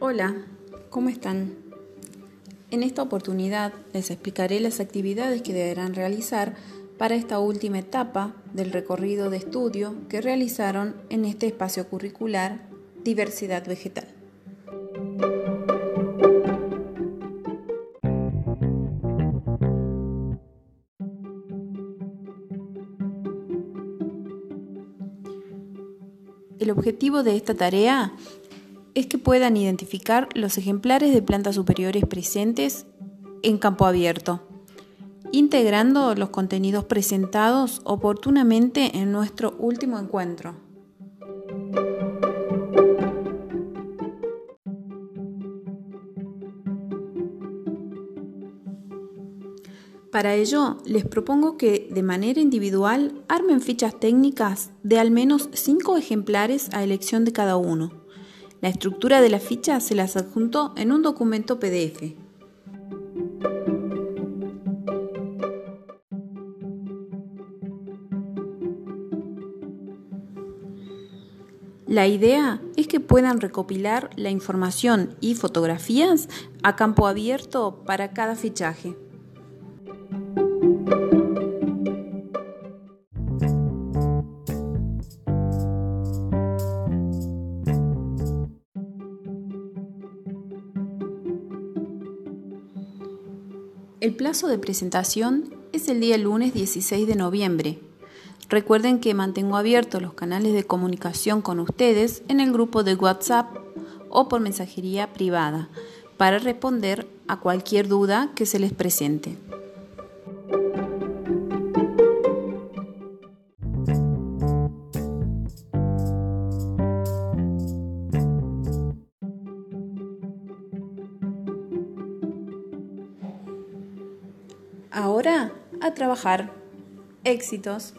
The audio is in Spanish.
Hola, ¿cómo están? En esta oportunidad les explicaré las actividades que deberán realizar para esta última etapa del recorrido de estudio que realizaron en este espacio curricular Diversidad Vegetal. El objetivo de esta tarea es que puedan identificar los ejemplares de plantas superiores presentes en campo abierto, integrando los contenidos presentados oportunamente en nuestro último encuentro. Para ello, les propongo que de manera individual armen fichas técnicas de al menos 5 ejemplares a elección de cada uno. La estructura de la ficha se las adjuntó en un documento PDF. La idea es que puedan recopilar la información y fotografías a campo abierto para cada fichaje. El plazo de presentación es el día lunes 16 de noviembre. Recuerden que mantengo abiertos los canales de comunicación con ustedes en el grupo de WhatsApp o por mensajería privada para responder a cualquier duda que se les presente. Ahora a trabajar. Éxitos.